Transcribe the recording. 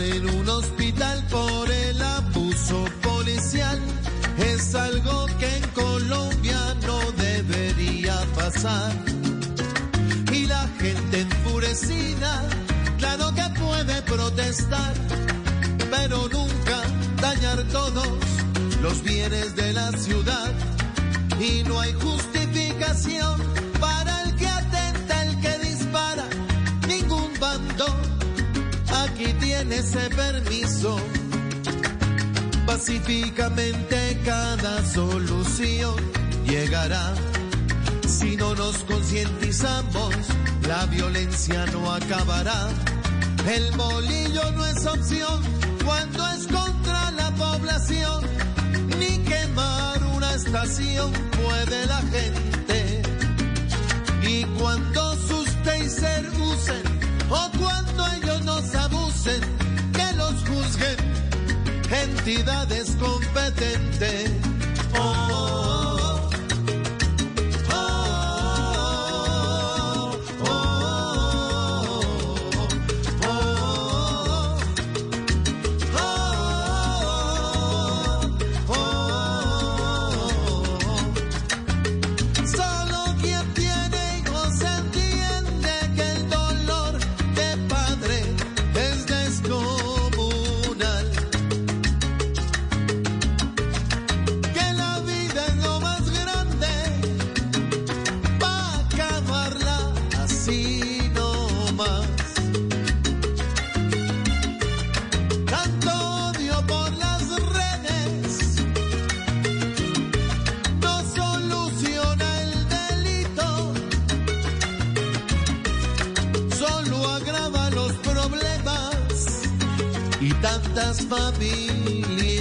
En un hospital por el abuso policial es algo que en Colombia no debería pasar. Y la gente enfurecida, claro que puede protestar, pero nunca dañar todos los bienes de la ciudad. Y no hay justificación para ese permiso Pacíficamente cada solución llegará. Si no nos concientizamos, la violencia no acabará. El bolillo no es opción cuando es contra la población, ni quemar una estación puede la gente. Y cuando entidades competentes. tantas familias.